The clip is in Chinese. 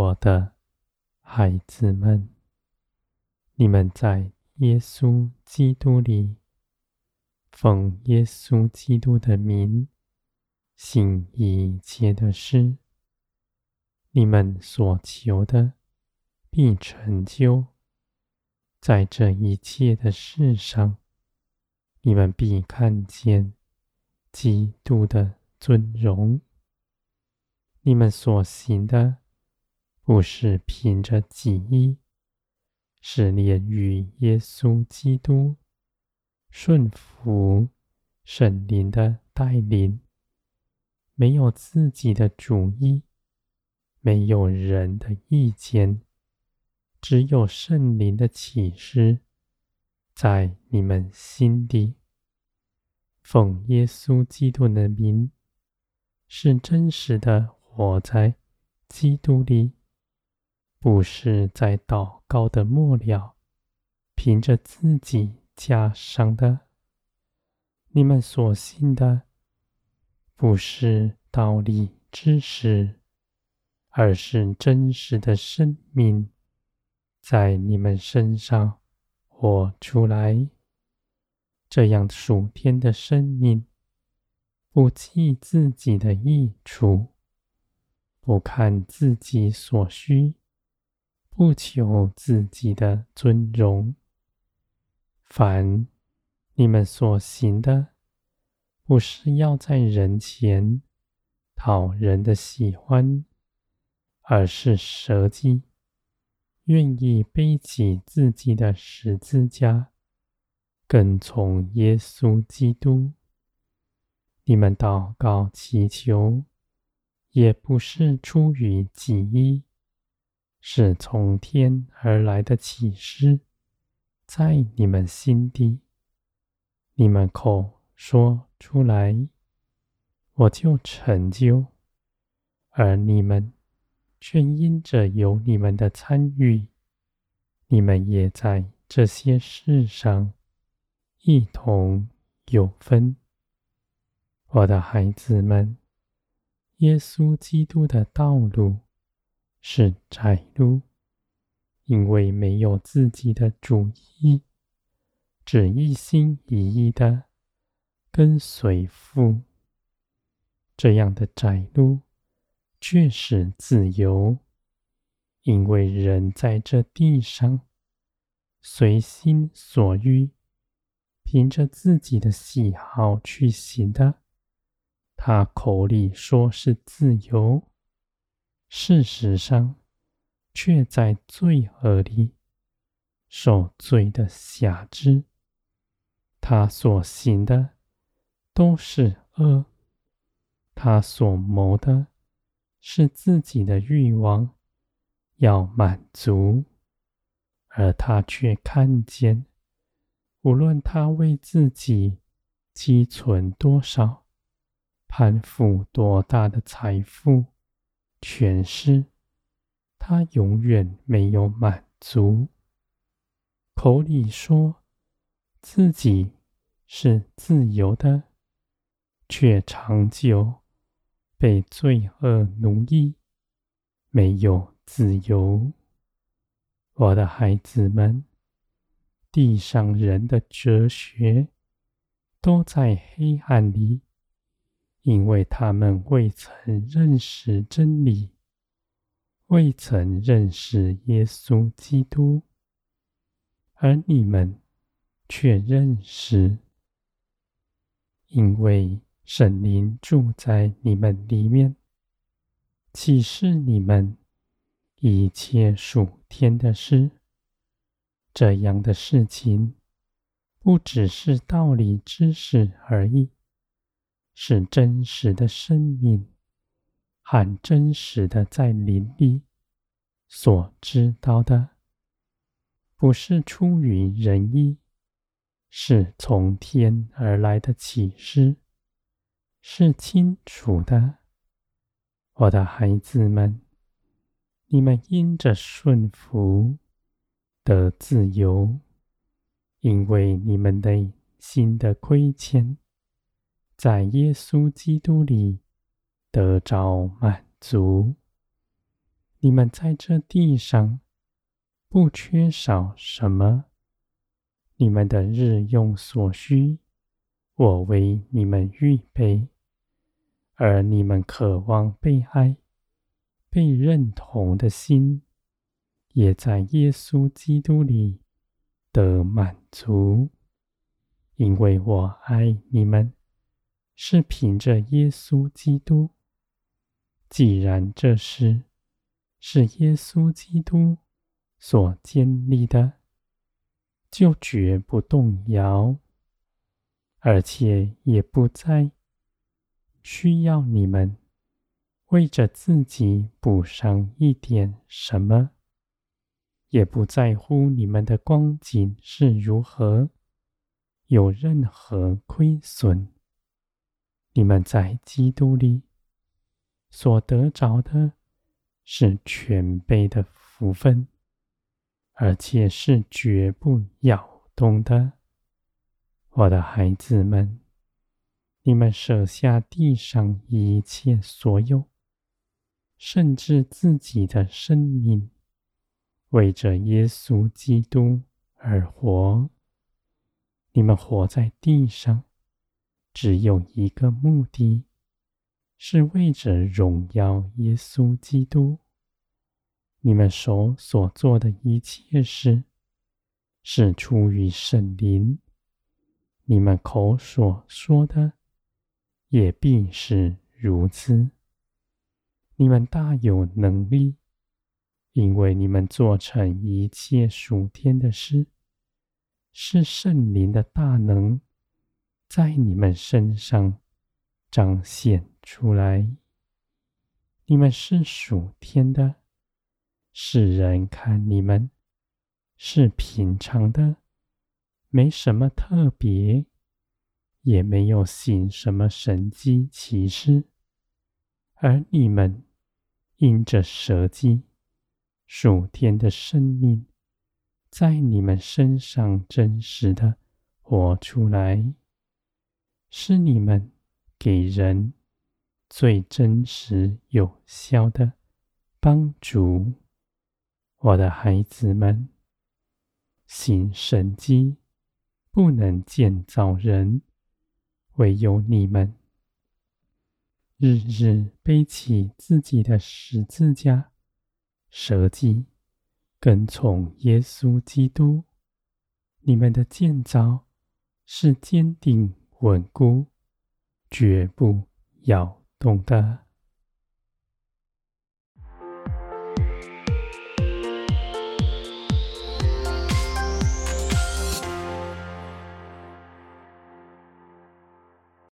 我的孩子们，你们在耶稣基督里，奉耶稣基督的名，行一切的事，你们所求的必成就。在这一切的事上，你们必看见基督的尊荣。你们所行的，不是凭着己意，是念于耶稣基督，顺服圣灵的带领，没有自己的主意，没有人的意见，只有圣灵的启示，在你们心底，奉耶稣基督的名，是真实的活在基督里。不是在祷告的末了，凭着自己加上的。你们所信的，不是道理知识，而是真实的生命，在你们身上活出来。这样属天的生命，不计自己的益处，不看自己所需。不求自己的尊荣，凡你们所行的，不是要在人前讨人的喜欢，而是舍己，愿意背起自己的十字架，跟从耶稣基督。你们祷告祈求，也不是出于己意。是从天而来的启示，在你们心底，你们口说出来，我就成就；而你们却因着有你们的参与，你们也在这些事上一同有分。我的孩子们，耶稣基督的道路。是窄路，因为没有自己的主意，只一心一意的跟随父。这样的窄路却是自由，因为人在这地上随心所欲，凭着自己的喜好去行的，他口里说是自由。事实上，却在罪恶里受罪的辖制。他所行的都是恶，他所谋的是自己的欲望要满足，而他却看见，无论他为自己积存多少、攀附多大的财富。全失，他永远没有满足。口里说自己是自由的，却长久被罪恶奴役，没有自由。我的孩子们，地上人的哲学都在黑暗里。因为他们未曾认识真理，未曾认识耶稣基督，而你们却认识，因为圣灵住在你们里面，启示你们一切属天的事。这样的事情，不只是道理知识而已。是真实的生命，和真实的在灵里所知道的，不是出于人意，是从天而来的启示，是清楚的。我的孩子们，你们因着顺服得自由，因为你们内心的亏欠。在耶稣基督里得着满足，你们在这地上不缺少什么，你们的日用所需，我为你们预备，而你们渴望被爱、被认同的心，也在耶稣基督里得满足。因为我爱你们，是凭着耶稣基督。既然这事是耶稣基督所建立的，就绝不动摇，而且也不再需要你们为着自己补上一点什么，也不在乎你们的光景是如何。有任何亏损，你们在基督里所得着的是全备的福分，而且是绝不摇动的。我的孩子们，你们舍下地上一切所有，甚至自己的生命，为着耶稣基督而活。你们活在地上，只有一个目的，是为着荣耀耶稣基督。你们手所做的一切事，是出于圣灵；你们口所说的，也必是如此。你们大有能力，因为你们做成一切属天的事。是圣灵的大能在你们身上彰显出来。你们是属天的，世人看你们是平常的，没什么特别，也没有行什么神迹奇事，而你们因着舍己，属天的生命。在你们身上真实的活出来，是你们给人最真实有效的帮助。我的孩子们，行神机不能建造人，唯有你们日日背起自己的十字架，舍己。跟从耶稣基督，你们的建造是坚定稳固、绝不摇动的。